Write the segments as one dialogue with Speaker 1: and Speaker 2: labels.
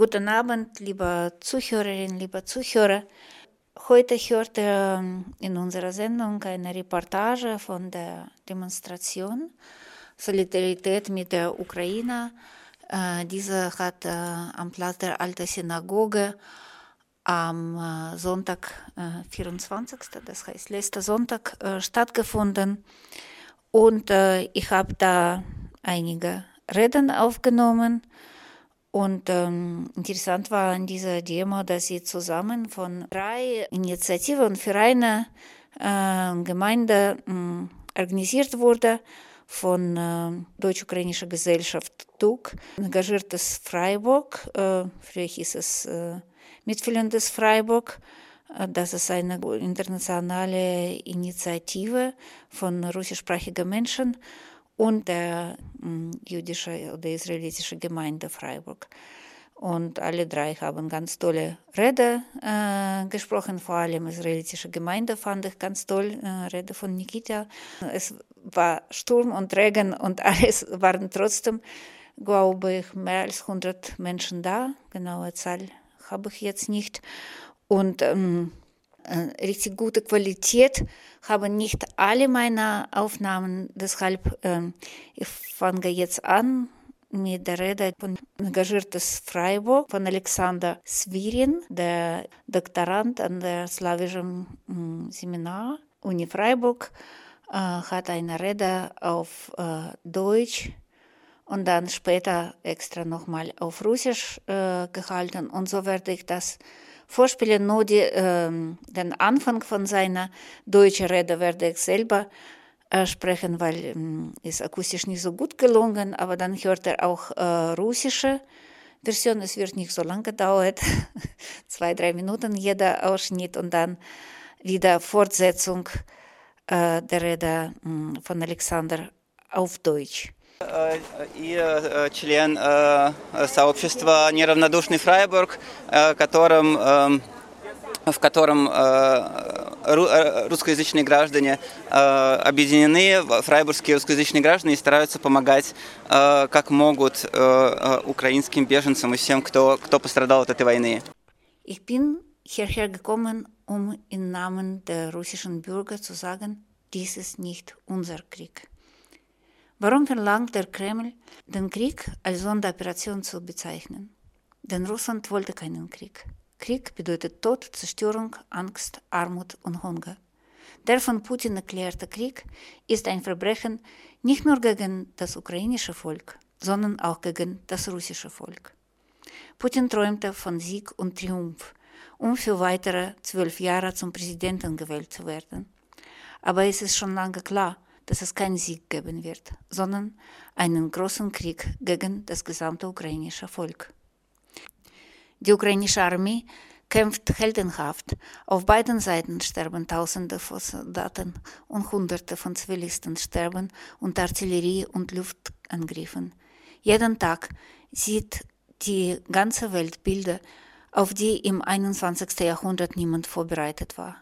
Speaker 1: Guten Abend, liebe Zuhörerinnen, liebe Zuhörer. Heute hört ihr in unserer Sendung eine Reportage von der Demonstration Solidarität mit der Ukraine. Diese hat am Platz der Alten Synagoge am Sonntag, 24., das heißt letzter Sonntag, stattgefunden. Und ich habe da einige Reden aufgenommen. Und ähm, interessant war an dieser Demo, dass sie zusammen von drei Initiativen und Vereinen äh, Gemeinde äh, organisiert wurde, von äh, Deutsch-Ukrainischer Gesellschaft TUG, engagiertes Freiburg, äh, früher hieß es äh, Mitfühlendes Freiburg, äh, das ist eine internationale Initiative von russischsprachigen Menschen und der jüdische oder israelitische Gemeinde Freiburg. Und alle drei haben ganz tolle Rede äh, gesprochen, vor allem israelitische Gemeinde fand ich ganz toll, äh, Rede von Nikita. Es war Sturm und Regen und alles waren trotzdem, glaube ich, mehr als 100 Menschen da. Genaue Zahl habe ich jetzt nicht. Und ähm, richtig gute Qualität haben nicht alle meine Aufnahmen. Deshalb, äh, ich fange jetzt an mit der Rede von Engagiertes Freiburg von Alexander Svirin, der Doktorand an der slawischen äh, Seminar Uni Freiburg, äh, hat eine Rede auf äh, Deutsch und dann später extra nochmal auf Russisch gehalten. Und so werde ich das vorspielen, nur die, äh, den Anfang von seiner deutschen Rede werde ich selber äh, sprechen, weil äh, ist akustisch nicht so gut gelungen, aber dann hört er auch äh, russische Version. Es wird nicht so lange dauern, zwei, drei Minuten jeder Ausschnitt und dann wieder Fortsetzung äh, der Rede von Alexander auf Deutsch.
Speaker 2: И член сообщества «Неравнодушный Фрайбург», которым, в котором русскоязычные граждане объединены, фрайбургские русскоязычные граждане, и стараются помогать как могут украинским беженцам и всем, кто, кто пострадал от этой войны.
Speaker 1: Ich bin hierher gekommen, um im Namen der russischen Bürger zu sagen, dies ist nicht unser Krieg. Warum verlangt der Kreml, den Krieg als Sonderoperation zu bezeichnen? Denn Russland wollte keinen Krieg. Krieg bedeutet Tod, Zerstörung, Angst, Armut und Hunger. Der von Putin erklärte Krieg ist ein Verbrechen nicht nur gegen das ukrainische Volk, sondern auch gegen das russische Volk. Putin träumte von Sieg und Triumph, um für weitere zwölf Jahre zum Präsidenten gewählt zu werden. Aber es ist schon lange klar, dass es keinen Sieg geben wird, sondern einen großen Krieg gegen das gesamte ukrainische Volk. Die ukrainische Armee kämpft heldenhaft. Auf beiden Seiten sterben Tausende von Soldaten und Hunderte von Zivilisten sterben unter Artillerie- und Luftangriffen. Jeden Tag sieht die ganze Welt Bilder, auf die im 21. Jahrhundert niemand vorbereitet war.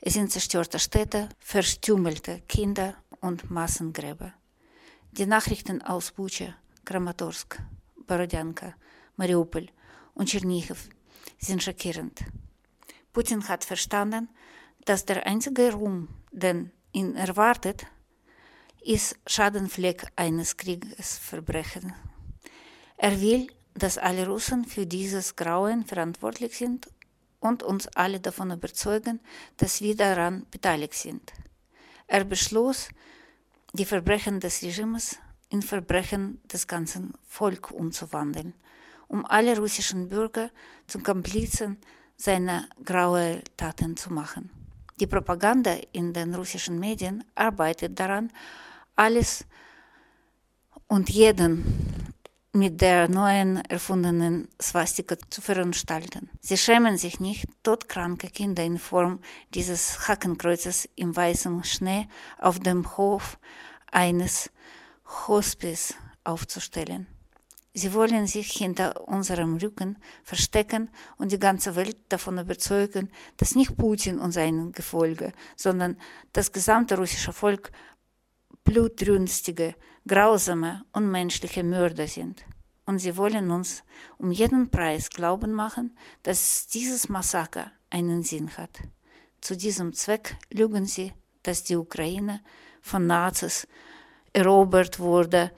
Speaker 1: Es sind zerstörte Städte, verstümmelte Kinder und Massengräber. Die Nachrichten aus Bucha, Kramatorsk, Borodjanka, Mariupol und Tschernihiv sind schockierend. Putin hat verstanden, dass der einzige Ruhm, den ihn erwartet, ist Schadenfleck eines Kriegesverbrechens. Er will, dass alle Russen für dieses Grauen verantwortlich sind und uns alle davon überzeugen, dass wir daran beteiligt sind. Er beschloss, die Verbrechen des Regimes in Verbrechen des ganzen Volkes umzuwandeln, um alle russischen Bürger zum Komplizen seiner grauen Taten zu machen. Die Propaganda in den russischen Medien arbeitet daran, alles und jeden mit der neuen erfundenen Swastika zu veranstalten. Sie schämen sich nicht, todkranke Kinder in Form dieses Hakenkreuzes im weißen Schnee auf dem Hof eines Hospice aufzustellen. Sie wollen sich hinter unserem Rücken verstecken und die ganze Welt davon überzeugen, dass nicht Putin und sein Gefolge, sondern das gesamte russische Volk blutrünstige, grausame, unmenschliche Mörder sind. Und sie wollen uns um jeden Preis glauben machen, dass dieses Massaker einen Sinn hat. Zu diesem Zweck lügen sie, dass die Ukraine von Nazis erobert wurde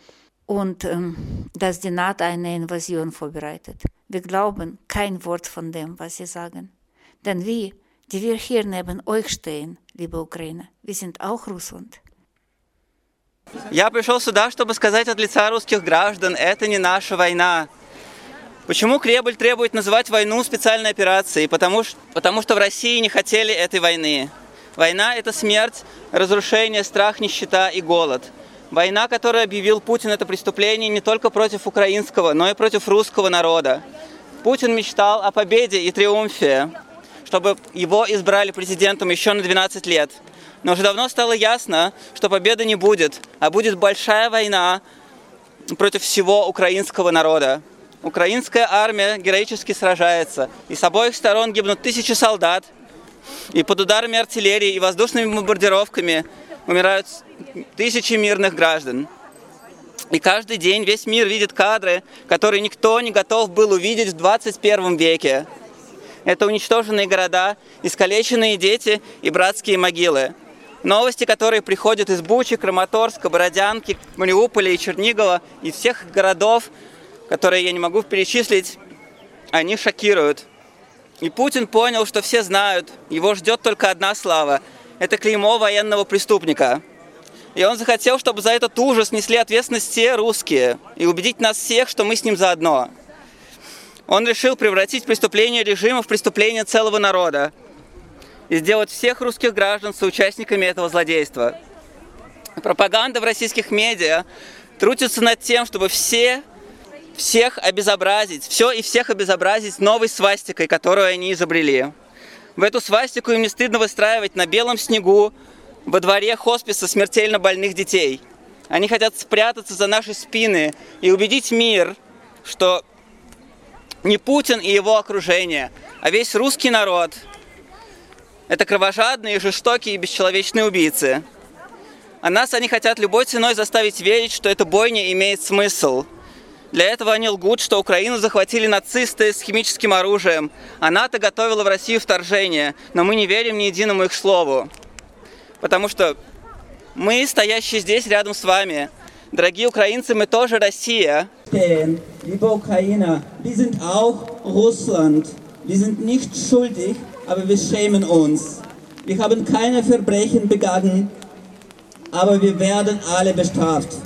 Speaker 1: und ähm, dass die NATO eine Invasion vorbereitet. Wir glauben kein Wort von dem, was sie sagen. Denn wir, die wir hier neben euch stehen, liebe Ukraine, wir sind auch Russland.
Speaker 2: Я пришел сюда, чтобы сказать от лица русских граждан, это не наша война. Почему Кремль требует называть войну специальной операцией? Потому, потому что в России не хотели этой войны. Война – это смерть, разрушение, страх, нищета и голод. Война, которую объявил Путин, это преступление не только против украинского, но и против русского народа. Путин мечтал о победе и триумфе, чтобы его избрали президентом еще на 12 лет – но уже давно стало ясно, что победы не будет, а будет большая война против всего украинского народа. Украинская армия героически сражается, и с обоих сторон гибнут тысячи солдат, и под ударами артиллерии и воздушными бомбардировками умирают тысячи мирных граждан. И каждый день весь мир видит кадры, которые никто не готов был увидеть в 21 веке. Это уничтоженные города, искалеченные дети и братские могилы. Новости, которые приходят из Бучи, Краматорска, Бородянки, Мариуполя и Чернигова, из всех городов, которые я не могу перечислить, они шокируют. И Путин понял, что все знают, его ждет только одна слава. Это клеймо военного преступника. И он захотел, чтобы за этот ужас несли ответственность все русские и убедить нас всех, что мы с ним заодно. Он решил превратить преступление режима в преступление целого народа и сделать всех русских граждан соучастниками этого злодейства. Пропаганда в российских медиа трудится над тем, чтобы все, всех обезобразить, все и всех обезобразить новой свастикой, которую они изобрели. В эту свастику им не стыдно выстраивать на белом снегу во дворе хосписа смертельно больных детей. Они хотят спрятаться за наши спины и убедить мир, что не Путин и его окружение, а весь русский народ – это кровожадные, жестокие и бесчеловечные убийцы. А нас они хотят любой ценой заставить верить, что эта бойня имеет смысл. Для этого они лгут, что Украину захватили нацисты с химическим оружием, а НАТО готовила в Россию вторжение, но мы не верим ни единому их слову. Потому что мы, стоящие здесь рядом с вами, дорогие украинцы, мы тоже Россия.
Speaker 3: Liebe Ukrainer, wir sind auch Russland. Aber wir schämen uns. Wir haben keine Verbrechen begangen, aber wir werden alle bestraft.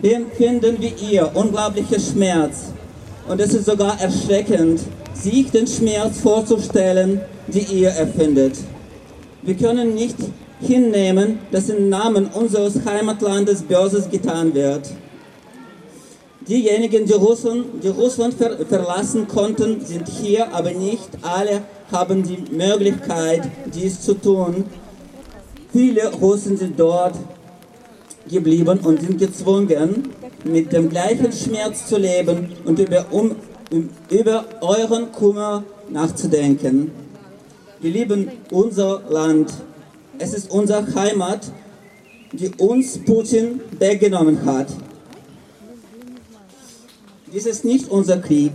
Speaker 3: Wir empfinden wie ihr unglaublicher Schmerz und es ist sogar erschreckend, sich den Schmerz vorzustellen, den ihr erfindet. Wir können nicht hinnehmen, dass im Namen unseres Heimatlandes Böses getan wird. Diejenigen, die, Russen, die Russland ver verlassen konnten, sind hier, aber nicht alle haben die Möglichkeit, dies zu tun. Viele Russen sind dort geblieben und sind gezwungen, mit dem gleichen Schmerz zu leben und über, um, über euren Kummer nachzudenken. Wir lieben unser Land. Es ist unsere Heimat, die uns Putin weggenommen hat. Dies ist nicht unser Krieg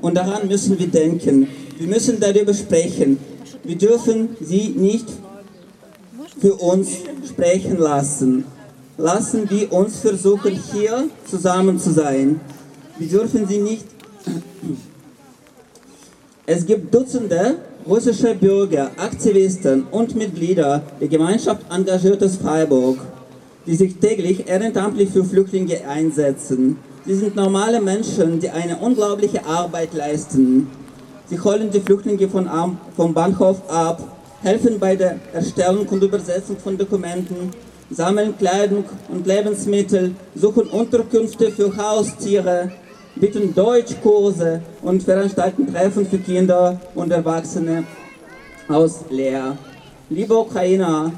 Speaker 3: und daran müssen wir denken. Wir müssen darüber sprechen. Wir dürfen sie nicht für uns sprechen lassen. Lassen wir uns versuchen, hier zusammen zu sein. Wir dürfen sie nicht. Es gibt Dutzende russische Bürger, Aktivisten und Mitglieder der Gemeinschaft Engagiertes Freiburg, die sich täglich ehrenamtlich für Flüchtlinge einsetzen. Sie sind normale Menschen, die eine unglaubliche Arbeit leisten. Sie holen die Flüchtlinge von, vom Bahnhof ab, helfen bei der Erstellung und Übersetzung von Dokumenten, sammeln Kleidung und Lebensmittel, suchen Unterkünfte für Haustiere, bieten Deutschkurse und veranstalten Treffen für Kinder und Erwachsene aus Leer. Liebe Ukrainer,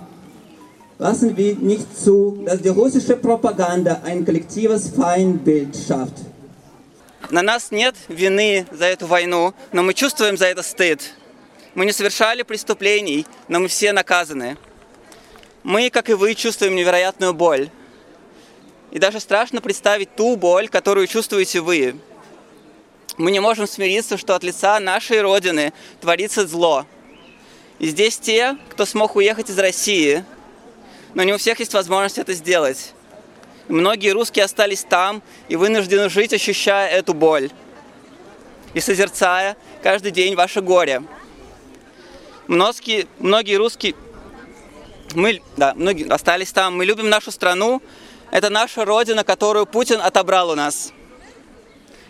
Speaker 3: lassen wir nicht zu, dass die russische Propaganda ein kollektives Feindbild schafft.
Speaker 2: На нас нет вины за эту войну, но мы чувствуем за это стыд. Мы не совершали преступлений, но мы все наказаны. Мы, как и вы, чувствуем невероятную боль. И даже страшно представить ту боль, которую чувствуете вы. Мы не можем смириться, что от лица нашей Родины творится зло. И здесь те, кто смог уехать из России, но не у всех есть возможность это сделать. Многие русские остались там и вынуждены жить, ощущая эту боль и созерцая каждый день ваше горе. Многие, многие русские, мы, да, многие остались там, мы любим нашу страну, это наша родина, которую Путин отобрал у нас.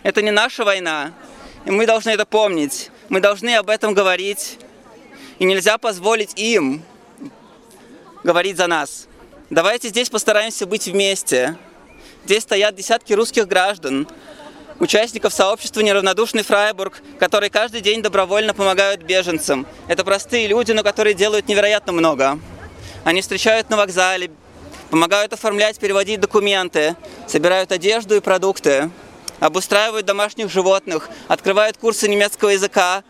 Speaker 2: Это не наша война, и мы должны это помнить. Мы должны об этом говорить, и нельзя позволить им говорить за нас. Давайте здесь постараемся быть вместе. Здесь стоят десятки русских граждан, участников сообщества «Неравнодушный Фрайбург», которые каждый день добровольно помогают беженцам. Это простые люди, но которые делают невероятно много. Они встречают на вокзале, помогают оформлять, переводить документы, собирают одежду и продукты, обустраивают домашних животных, открывают курсы немецкого языка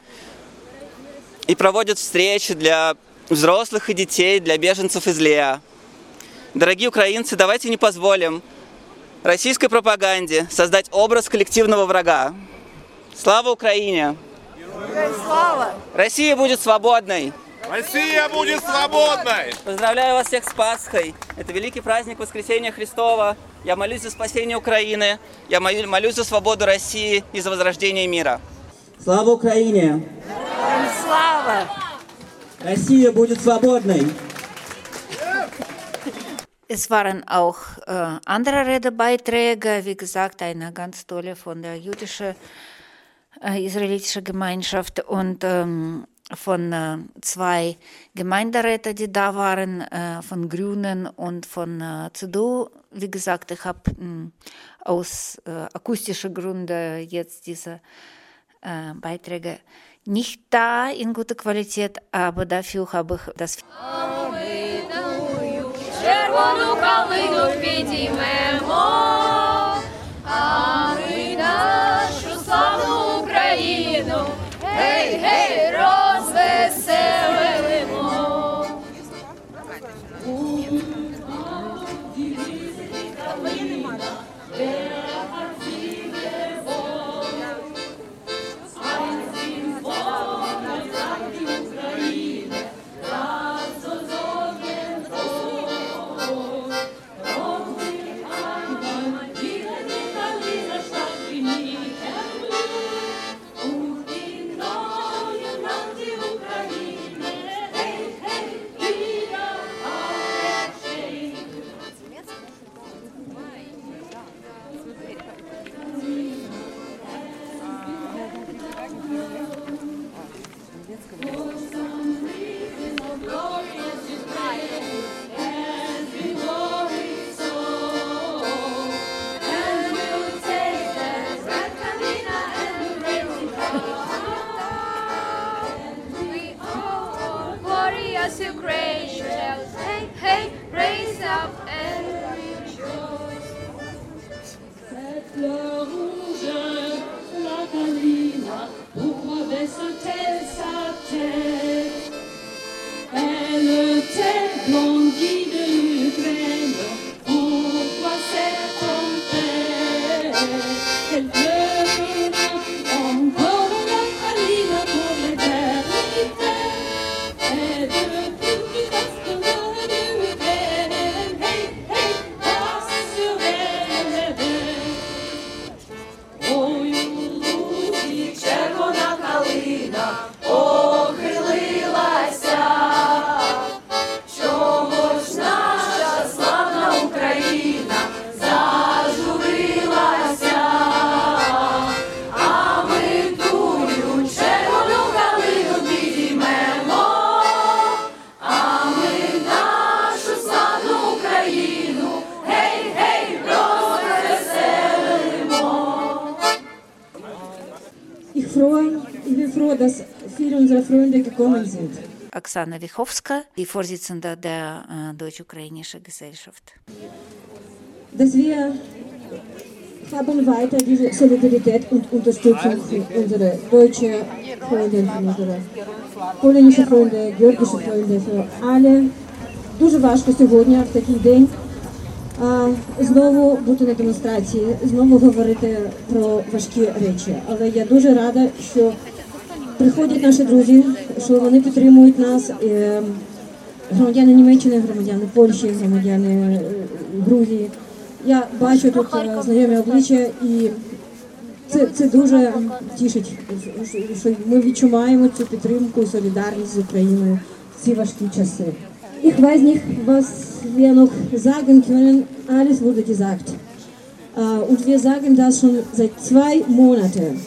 Speaker 2: и проводят встречи для взрослых и детей, для беженцев из Леа. Дорогие украинцы, давайте не позволим российской пропаганде создать образ коллективного врага. Слава Украине!
Speaker 1: Слава!
Speaker 2: Россия будет свободной!
Speaker 4: Россия будет свободной!
Speaker 2: Поздравляю вас всех с Пасхой! Это великий праздник Воскресения Христова. Я молюсь за спасение Украины, я молю- молюсь за свободу России и за возрождение мира.
Speaker 3: Слава Украине!
Speaker 1: Слава!
Speaker 3: Россия будет свободной!
Speaker 1: Es waren auch äh, andere Redebeiträge, wie gesagt, eine ganz tolle von der jüdischen äh, israelitischen Gemeinschaft und ähm, von äh, zwei Gemeinderäten, die da waren, äh, von Grünen und von äh, CDU. Wie gesagt, ich habe aus äh, akustischen Gründen jetzt diese äh, Beiträge nicht da in guter Qualität, aber dafür habe ich das
Speaker 5: червону калину підіймемо,
Speaker 6: froh, ich bin froh, dass viele unserer Freunde gekommen sind.
Speaker 1: Oksana Wichowska, die Vorsitzende der äh, Deutsch-Ukrainischen Gesellschaft.
Speaker 6: Dass wir haben weiter diese Solidarität und Unterstützung für unsere deutsche Freunde, für unsere polnische Freunde, georgische Freunde, für alle. Дуже важко сьогодні, в такий день, а, знову бути на демонстрації, знову говорити про важкі речі. Але я дуже рада, що приходять наші друзі, що вони підтримують нас. е, Громадяни Німеччини, громадяни Польщі, громадяни е, Грузії. Я бачу тут е, знайомі обличчя і це, це дуже тішить, що- ми відчуваємо цю підтримку і солідарність з Україною в ці важкі часи. Ich weiß nicht, was wir noch sagen können. Alles wurde gesagt. Äh, Und wir sagen das schon seit zwei Monaten.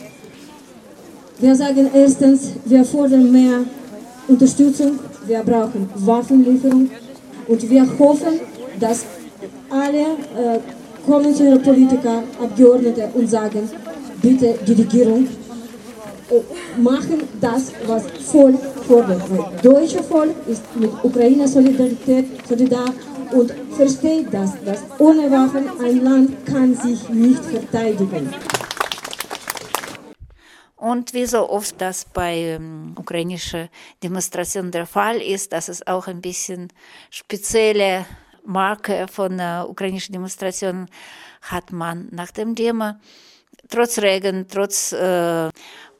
Speaker 6: Wir sagen erstens, wir fordern mehr Unterstützung, wir brauchen Waffenlieferung und wir hoffen, dass alle äh, konventionelle Politiker, Abgeordnete und sagen, bitte die Regierung machen das, was Volk fordert. Weil deutsche Volk ist mit Ukrainer Solidarität solidar und versteht das, dass ohne Waffen ein Land kann sich nicht verteidigen.
Speaker 1: Und wie so oft das bei ähm, ukrainischen Demonstrationen der Fall ist, dass es auch ein bisschen spezielle Marke von äh, ukrainischen Demonstrationen hat man nach dem Demo. Trotz Regen, trotz äh,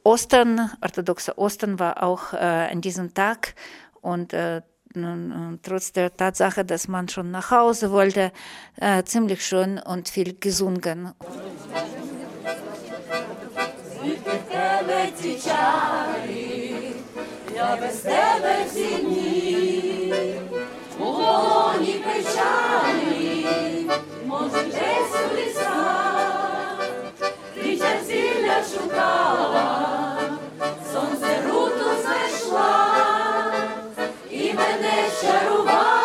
Speaker 1: Ostern, orthodoxer Ostern war auch äh, an diesem Tag und äh, nun, äh, trotz der Tatsache, dass man schon nach Hause wollte, äh, ziemlich schön und viel gesungen.
Speaker 5: тебе ці чари, я без тебе в ці дні, у полоні печалі, може десь у лісах, ти зілля шукала, сонце руту знайшла, і мене чарувала,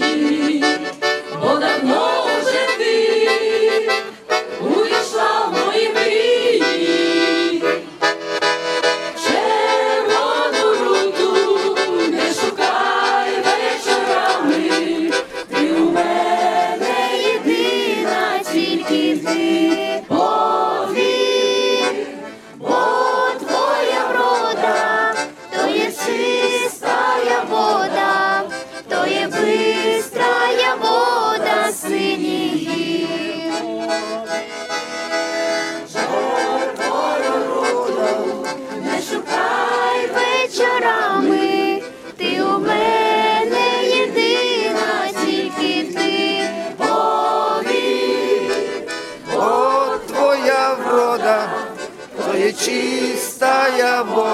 Speaker 4: you.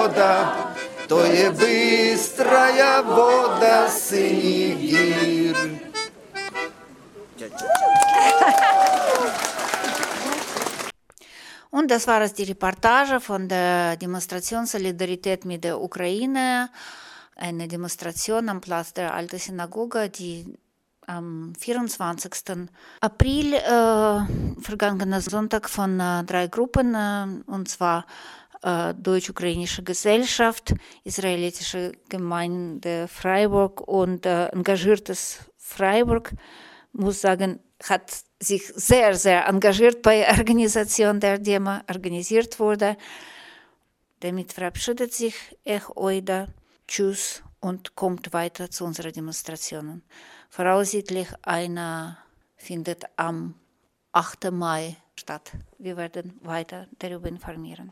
Speaker 4: чистая вода, то є бистрая вода синіх гір.
Speaker 1: Und das war es die Reportage von der Demonstration Solidarität mit der Ukraine. Eine Demonstration am Platz der Alten Synagoge, die am 24. April, äh, vergangenen Sonntag, von äh, drei Gruppen, äh, und zwar äh, Deutsch-Ukrainische Gesellschaft, Israelitische Gemeinde Freiburg und äh, Engagiertes Freiburg, muss sagen, hat sich sehr, sehr engagiert bei der Organisation der Demo, organisiert wurde. Damit verabschiedet sich Ech Oida. Tschüss und kommt weiter zu unseren Demonstrationen. Voraussichtlich eine findet am 8. Mai statt. Wir werden weiter darüber informieren.